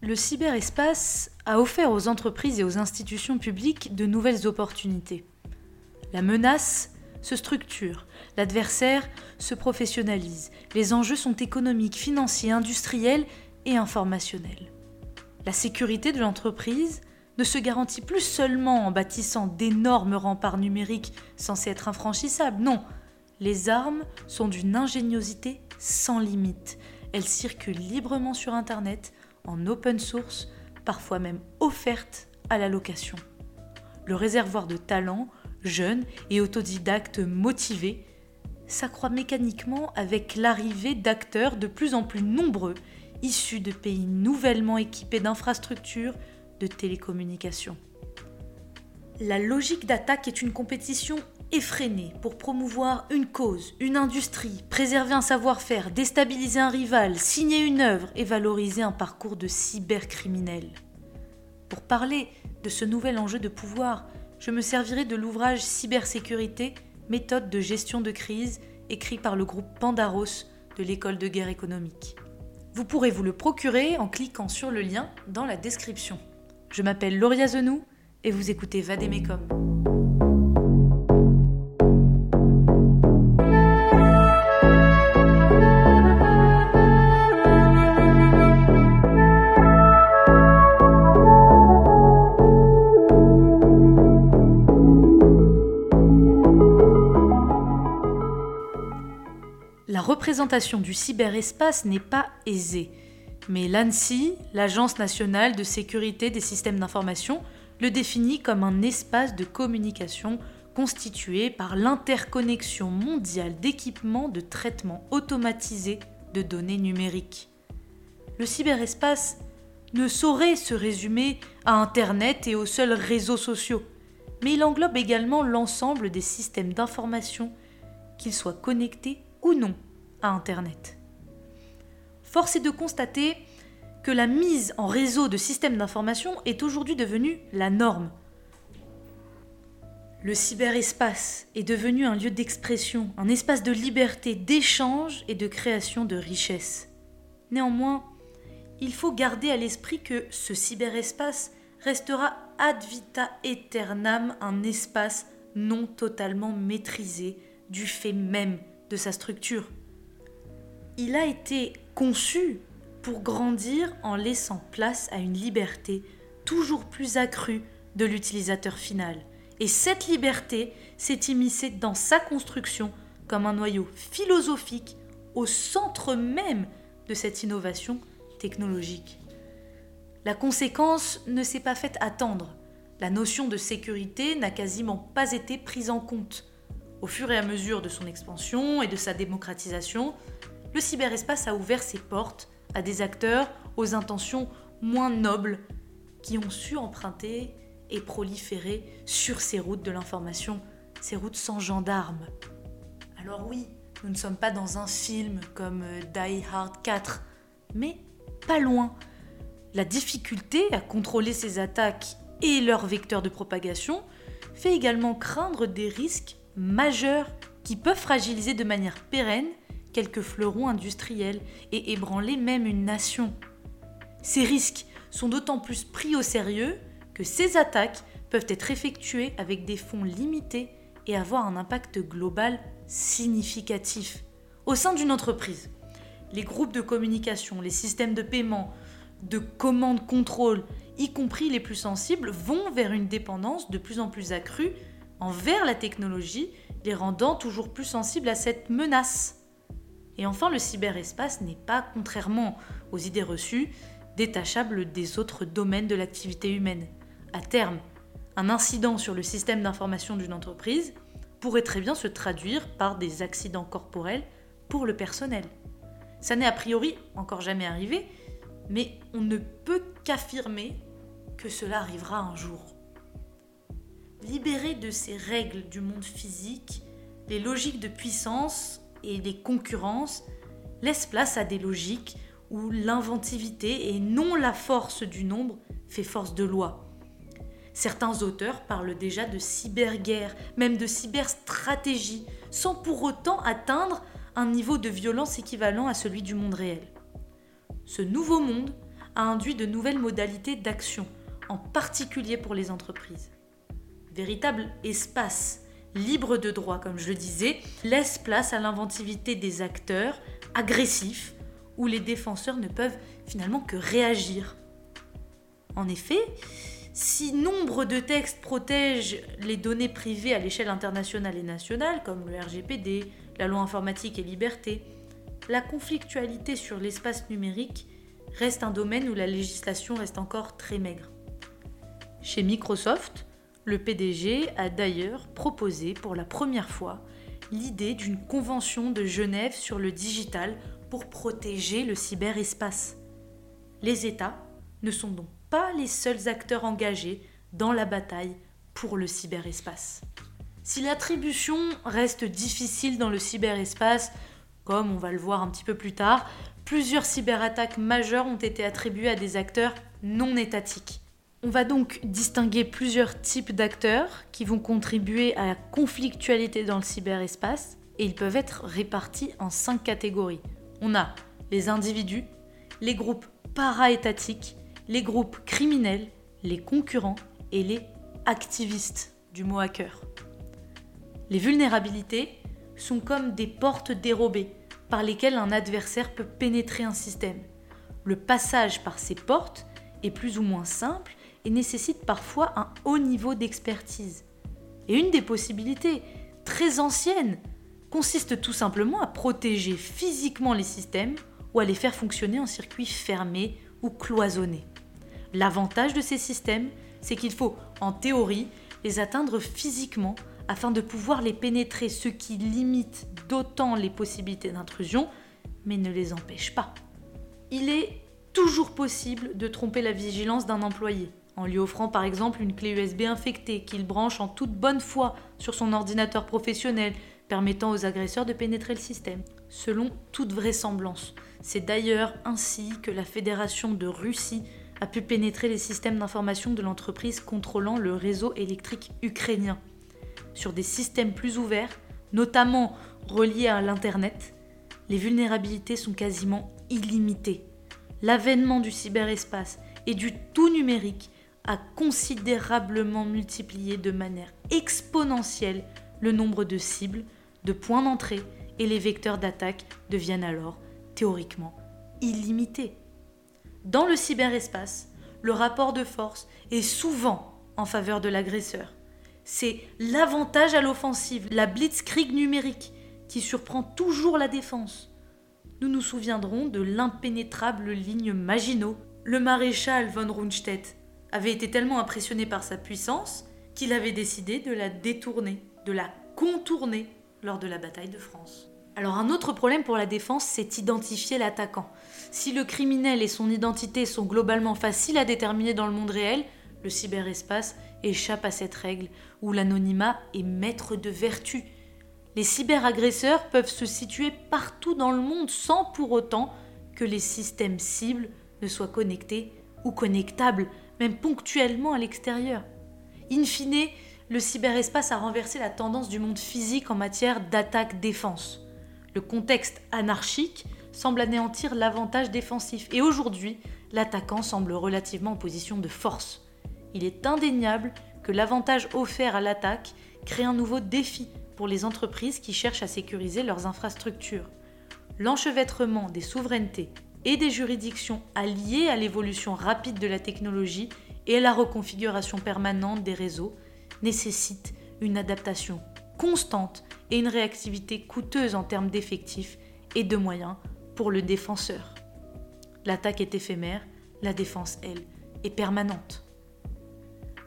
Le cyberespace a offert aux entreprises et aux institutions publiques de nouvelles opportunités. La menace se structure, l'adversaire se professionnalise, les enjeux sont économiques, financiers, industriels et informationnels. La sécurité de l'entreprise ne se garantit plus seulement en bâtissant d'énormes remparts numériques censés être infranchissables, non, les armes sont d'une ingéniosité sans limite. Elles circulent librement sur Internet, en open source, parfois même offertes à la location. Le réservoir de talents, jeunes et autodidactes motivés, s'accroît mécaniquement avec l'arrivée d'acteurs de plus en plus nombreux, issus de pays nouvellement équipés d'infrastructures de télécommunications. La logique d'attaque est une compétition effrénée pour promouvoir une cause, une industrie, préserver un savoir-faire, déstabiliser un rival, signer une œuvre et valoriser un parcours de cybercriminel. Pour parler de ce nouvel enjeu de pouvoir, je me servirai de l'ouvrage Cybersécurité, méthode de gestion de crise, écrit par le groupe Pandaros de l'école de guerre économique. Vous pourrez vous le procurer en cliquant sur le lien dans la description. Je m'appelle Lauria Zenou et vous écoutez Vademecum. La représentation du cyberespace n'est pas aisée, mais l'ANSI, l'Agence nationale de sécurité des systèmes d'information, le définit comme un espace de communication constitué par l'interconnexion mondiale d'équipements de traitement automatisé de données numériques. Le cyberespace ne saurait se résumer à Internet et aux seuls réseaux sociaux, mais il englobe également l'ensemble des systèmes d'information, qu'ils soient connectés ou non à Internet. Force est de constater que la mise en réseau de systèmes d'information est aujourd'hui devenue la norme. Le cyberespace est devenu un lieu d'expression, un espace de liberté, d'échange et de création de richesses. Néanmoins, il faut garder à l'esprit que ce cyberespace restera ad vita aeternam un espace non totalement maîtrisé du fait même de sa structure il a été conçu pour grandir en laissant place à une liberté toujours plus accrue de l'utilisateur final. Et cette liberté s'est immiscée dans sa construction comme un noyau philosophique au centre même de cette innovation technologique. La conséquence ne s'est pas faite attendre. La notion de sécurité n'a quasiment pas été prise en compte. Au fur et à mesure de son expansion et de sa démocratisation, le cyberespace a ouvert ses portes à des acteurs aux intentions moins nobles qui ont su emprunter et proliférer sur ces routes de l'information, ces routes sans gendarmes. Alors oui, nous ne sommes pas dans un film comme euh, Die Hard 4, mais pas loin. La difficulté à contrôler ces attaques et leurs vecteurs de propagation fait également craindre des risques majeurs qui peuvent fragiliser de manière pérenne quelques fleurons industriels et ébranler même une nation. Ces risques sont d'autant plus pris au sérieux que ces attaques peuvent être effectuées avec des fonds limités et avoir un impact global significatif. Au sein d'une entreprise, les groupes de communication, les systèmes de paiement, de commande contrôle, y compris les plus sensibles, vont vers une dépendance de plus en plus accrue envers la technologie, les rendant toujours plus sensibles à cette menace. Et enfin, le cyberespace n'est pas, contrairement aux idées reçues, détachable des autres domaines de l'activité humaine. À terme, un incident sur le système d'information d'une entreprise pourrait très bien se traduire par des accidents corporels pour le personnel. Ça n'est a priori encore jamais arrivé, mais on ne peut qu'affirmer que cela arrivera un jour. Libérés de ces règles du monde physique, les logiques de puissance et les concurrences laissent place à des logiques où l'inventivité et non la force du nombre fait force de loi. Certains auteurs parlent déjà de cyberguerre, même de cyberstratégie, sans pour autant atteindre un niveau de violence équivalent à celui du monde réel. Ce nouveau monde a induit de nouvelles modalités d'action, en particulier pour les entreprises. Véritable espace libre de droit, comme je le disais, laisse place à l'inventivité des acteurs agressifs, où les défenseurs ne peuvent finalement que réagir. En effet, si nombre de textes protègent les données privées à l'échelle internationale et nationale, comme le RGPD, la loi informatique et liberté, la conflictualité sur l'espace numérique reste un domaine où la législation reste encore très maigre. Chez Microsoft, le PDG a d'ailleurs proposé pour la première fois l'idée d'une convention de Genève sur le digital pour protéger le cyberespace. Les États ne sont donc pas les seuls acteurs engagés dans la bataille pour le cyberespace. Si l'attribution reste difficile dans le cyberespace, comme on va le voir un petit peu plus tard, plusieurs cyberattaques majeures ont été attribuées à des acteurs non étatiques. On va donc distinguer plusieurs types d'acteurs qui vont contribuer à la conflictualité dans le cyberespace et ils peuvent être répartis en cinq catégories. On a les individus, les groupes para-étatiques, les groupes criminels, les concurrents et les activistes du mot hacker. Les vulnérabilités sont comme des portes dérobées par lesquelles un adversaire peut pénétrer un système. Le passage par ces portes est plus ou moins simple et nécessite parfois un haut niveau d'expertise. Et une des possibilités, très anciennes, consiste tout simplement à protéger physiquement les systèmes ou à les faire fonctionner en circuit fermé ou cloisonné. L'avantage de ces systèmes, c'est qu'il faut, en théorie, les atteindre physiquement afin de pouvoir les pénétrer, ce qui limite d'autant les possibilités d'intrusion, mais ne les empêche pas. Il est toujours possible de tromper la vigilance d'un employé, en lui offrant par exemple une clé USB infectée qu'il branche en toute bonne foi sur son ordinateur professionnel, permettant aux agresseurs de pénétrer le système. Selon toute vraisemblance, c'est d'ailleurs ainsi que la Fédération de Russie a pu pénétrer les systèmes d'information de l'entreprise contrôlant le réseau électrique ukrainien. Sur des systèmes plus ouverts, notamment reliés à l'Internet, les vulnérabilités sont quasiment illimitées. L'avènement du cyberespace et du tout numérique a considérablement multiplié de manière exponentielle le nombre de cibles, de points d'entrée et les vecteurs d'attaque deviennent alors théoriquement illimités. Dans le cyberespace, le rapport de force est souvent en faveur de l'agresseur. C'est l'avantage à l'offensive, la blitzkrieg numérique, qui surprend toujours la défense. Nous nous souviendrons de l'impénétrable ligne Maginot. Le maréchal von Rundstedt avait été tellement impressionné par sa puissance qu'il avait décidé de la détourner, de la contourner lors de la bataille de France. Alors un autre problème pour la défense, c'est identifier l'attaquant. Si le criminel et son identité sont globalement faciles à déterminer dans le monde réel, le cyberespace échappe à cette règle où l'anonymat est maître de vertu. Les cyberagresseurs peuvent se situer partout dans le monde sans pour autant que les systèmes cibles ne soient connectés ou connectables, même ponctuellement à l'extérieur. In fine, le cyberespace a renversé la tendance du monde physique en matière d'attaque-défense. Le contexte anarchique semble anéantir l'avantage défensif et aujourd'hui, l'attaquant semble relativement en position de force. Il est indéniable que l'avantage offert à l'attaque crée un nouveau défi pour les entreprises qui cherchent à sécuriser leurs infrastructures. L'enchevêtrement des souverainetés et des juridictions alliées à l'évolution rapide de la technologie et à la reconfiguration permanente des réseaux nécessite une adaptation constante et une réactivité coûteuse en termes d'effectifs et de moyens pour le défenseur. L'attaque est éphémère, la défense, elle, est permanente.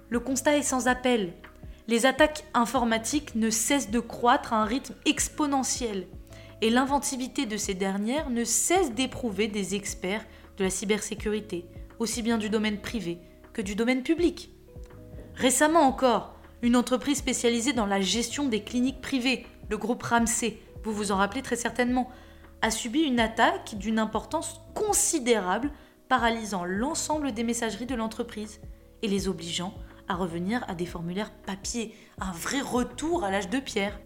Le constat est sans appel. Les attaques informatiques ne cessent de croître à un rythme exponentiel et l'inventivité de ces dernières ne cesse d'éprouver des experts de la cybersécurité, aussi bien du domaine privé que du domaine public. Récemment encore, une entreprise spécialisée dans la gestion des cliniques privées, le groupe Ramsey, vous vous en rappelez très certainement, a subi une attaque d'une importance considérable, paralysant l'ensemble des messageries de l'entreprise et les obligeant à revenir à des formulaires papier, un vrai retour à l'âge de pierre.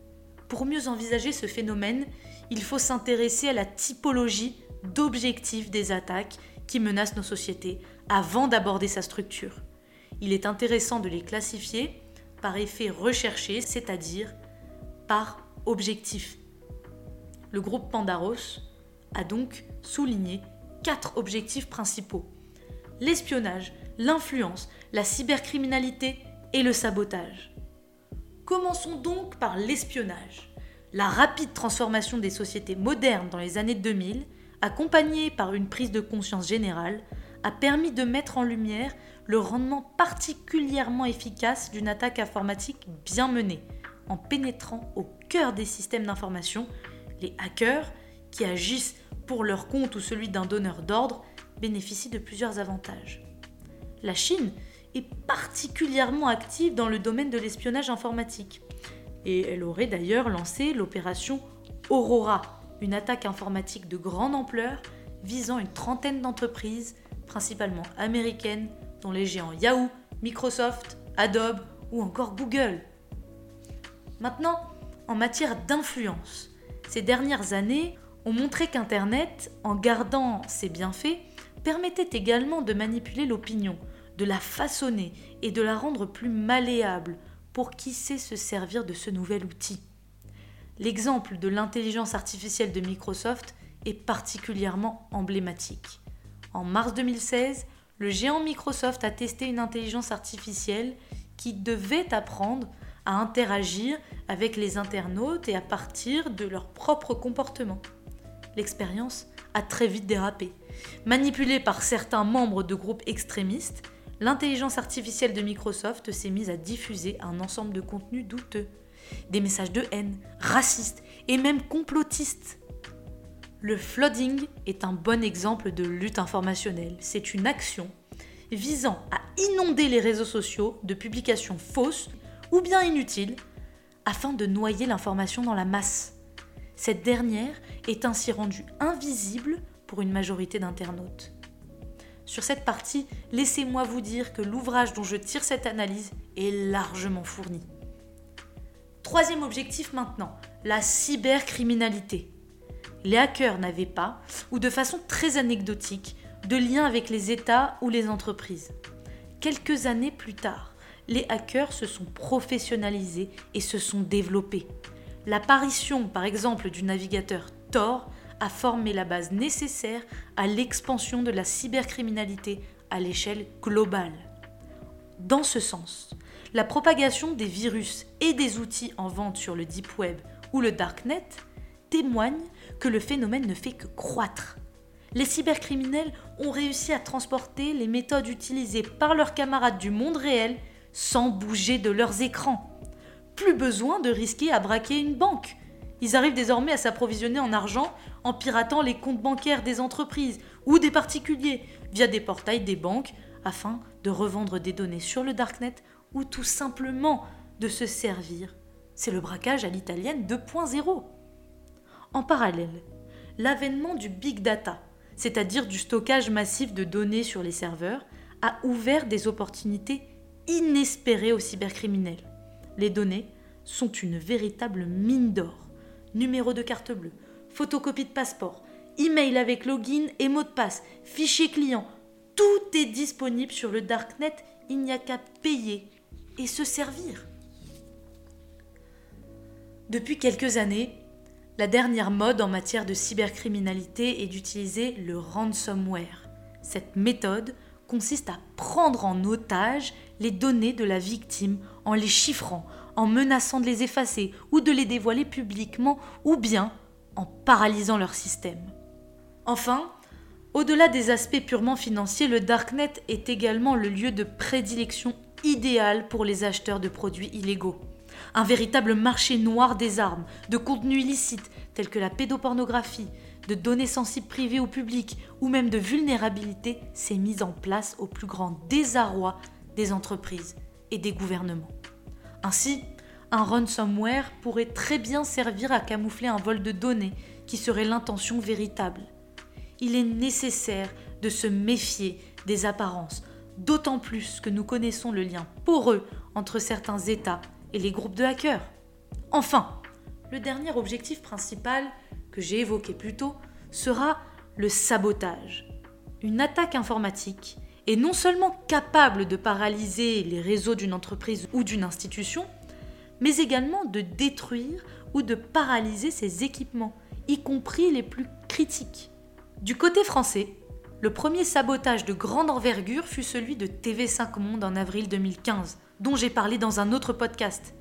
Pour mieux envisager ce phénomène, il faut s'intéresser à la typologie d'objectifs des attaques qui menacent nos sociétés avant d'aborder sa structure. Il est intéressant de les classifier par effet recherché, c'est-à-dire par objectif. Le groupe Pandaros a donc souligné quatre objectifs principaux. L'espionnage, l'influence, la cybercriminalité et le sabotage. Commençons donc par l'espionnage. La rapide transformation des sociétés modernes dans les années 2000, accompagnée par une prise de conscience générale, a permis de mettre en lumière le rendement particulièrement efficace d'une attaque informatique bien menée, en pénétrant au cœur des systèmes d'information. Les hackers, qui agissent pour leur compte ou celui d'un donneur d'ordre, bénéficient de plusieurs avantages. La Chine est particulièrement active dans le domaine de l'espionnage informatique. Et elle aurait d'ailleurs lancé l'opération Aurora, une attaque informatique de grande ampleur visant une trentaine d'entreprises, principalement américaines, dont les géants Yahoo, Microsoft, Adobe ou encore Google. Maintenant, en matière d'influence, ces dernières années ont montré qu'Internet, en gardant ses bienfaits, permettait également de manipuler l'opinion, de la façonner et de la rendre plus malléable pour qui sait se servir de ce nouvel outil. L'exemple de l'intelligence artificielle de Microsoft est particulièrement emblématique. En mars 2016, le géant Microsoft a testé une intelligence artificielle qui devait apprendre à interagir avec les internautes et à partir de leur propre comportement. L'expérience a très vite dérapé. Manipulée par certains membres de groupes extrémistes, l'intelligence artificielle de Microsoft s'est mise à diffuser un ensemble de contenus douteux, des messages de haine, racistes et même complotistes. Le flooding est un bon exemple de lutte informationnelle. C'est une action visant à inonder les réseaux sociaux de publications fausses ou bien inutiles afin de noyer l'information dans la masse. Cette dernière est ainsi rendue invisible pour une majorité d'internautes. Sur cette partie, laissez-moi vous dire que l'ouvrage dont je tire cette analyse est largement fourni. Troisième objectif maintenant, la cybercriminalité. Les hackers n'avaient pas, ou de façon très anecdotique, de lien avec les États ou les entreprises. Quelques années plus tard, les hackers se sont professionnalisés et se sont développés. L'apparition, par exemple, du navigateur Tor a formé la base nécessaire à l'expansion de la cybercriminalité à l'échelle globale. Dans ce sens, la propagation des virus et des outils en vente sur le Deep Web ou le Darknet témoigne que le phénomène ne fait que croître. Les cybercriminels ont réussi à transporter les méthodes utilisées par leurs camarades du monde réel sans bouger de leurs écrans. Plus besoin de risquer à braquer une banque. Ils arrivent désormais à s'approvisionner en argent en piratant les comptes bancaires des entreprises ou des particuliers via des portails des banques afin de revendre des données sur le darknet ou tout simplement de se servir. C'est le braquage à l'italienne 2.0. En parallèle, l'avènement du big data, c'est-à-dire du stockage massif de données sur les serveurs, a ouvert des opportunités inespérées aux cybercriminels. Les données sont une véritable mine d'or. Numéro de carte bleue, photocopie de passeport, email avec login et mot de passe, fichier client, tout est disponible sur le darknet, il n'y a qu'à payer et se servir. Depuis quelques années, la dernière mode en matière de cybercriminalité est d'utiliser le ransomware. Cette méthode consiste à prendre en otage les données de la victime en les chiffrant, en menaçant de les effacer ou de les dévoiler publiquement, ou bien en paralysant leur système. Enfin, au-delà des aspects purement financiers, le Darknet est également le lieu de prédilection idéal pour les acheteurs de produits illégaux. Un véritable marché noir des armes, de contenus illicites tels que la pédopornographie, de données sensibles privées ou publiques ou même de vulnérabilité s'est mis en place au plus grand désarroi des entreprises et des gouvernements. Ainsi, un ransomware pourrait très bien servir à camoufler un vol de données qui serait l'intention véritable. Il est nécessaire de se méfier des apparences, d'autant plus que nous connaissons le lien poreux entre certains États et les groupes de hackers. Enfin, le dernier objectif principal que j'ai évoqué plus tôt sera le sabotage. Une attaque informatique est non seulement capable de paralyser les réseaux d'une entreprise ou d'une institution, mais également de détruire ou de paralyser ses équipements, y compris les plus critiques. Du côté français, le premier sabotage de grande envergure fut celui de TV5 Monde en avril 2015, dont j'ai parlé dans un autre podcast.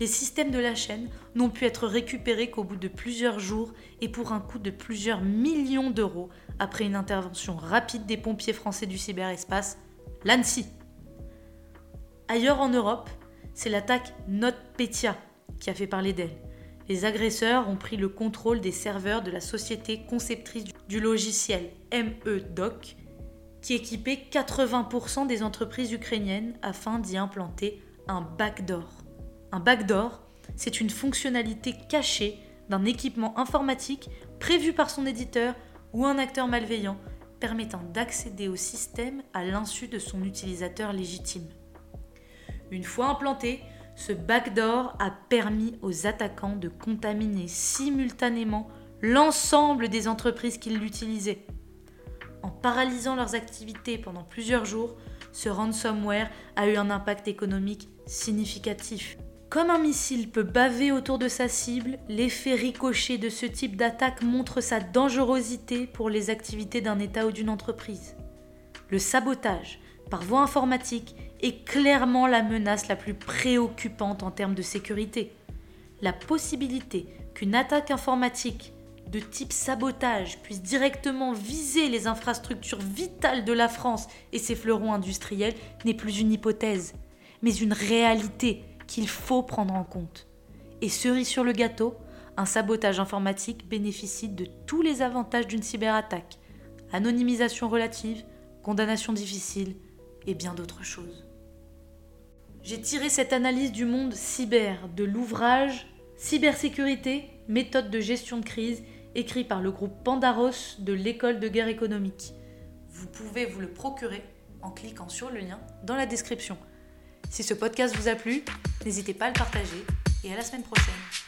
Les systèmes de la chaîne n'ont pu être récupérés qu'au bout de plusieurs jours et pour un coût de plusieurs millions d'euros après une intervention rapide des pompiers français du cyberespace, l'ANSI. Ailleurs en Europe, c'est l'attaque NotPetya qui a fait parler d'elle. Les agresseurs ont pris le contrôle des serveurs de la société conceptrice du logiciel MEDOC, qui équipait 80% des entreprises ukrainiennes afin d'y implanter un backdoor. Un backdoor, c'est une fonctionnalité cachée d'un équipement informatique prévu par son éditeur ou un acteur malveillant permettant d'accéder au système à l'insu de son utilisateur légitime. Une fois implanté, ce backdoor a permis aux attaquants de contaminer simultanément l'ensemble des entreprises qui l'utilisaient. En paralysant leurs activités pendant plusieurs jours, ce ransomware a eu un impact économique significatif. Comme un missile peut baver autour de sa cible, l'effet ricochet de ce type d'attaque montre sa dangerosité pour les activités d'un État ou d'une entreprise. Le sabotage par voie informatique est clairement la menace la plus préoccupante en termes de sécurité. La possibilité qu'une attaque informatique de type sabotage puisse directement viser les infrastructures vitales de la France et ses fleurons industriels n'est plus une hypothèse, mais une réalité qu'il faut prendre en compte. Et cerise sur le gâteau, un sabotage informatique bénéficie de tous les avantages d'une cyberattaque. Anonymisation relative, condamnation difficile et bien d'autres choses. J'ai tiré cette analyse du monde cyber de l'ouvrage Cybersécurité, méthode de gestion de crise, écrit par le groupe Pandaros de l'école de guerre économique. Vous pouvez vous le procurer en cliquant sur le lien dans la description. Si ce podcast vous a plu, n'hésitez pas à le partager et à la semaine prochaine.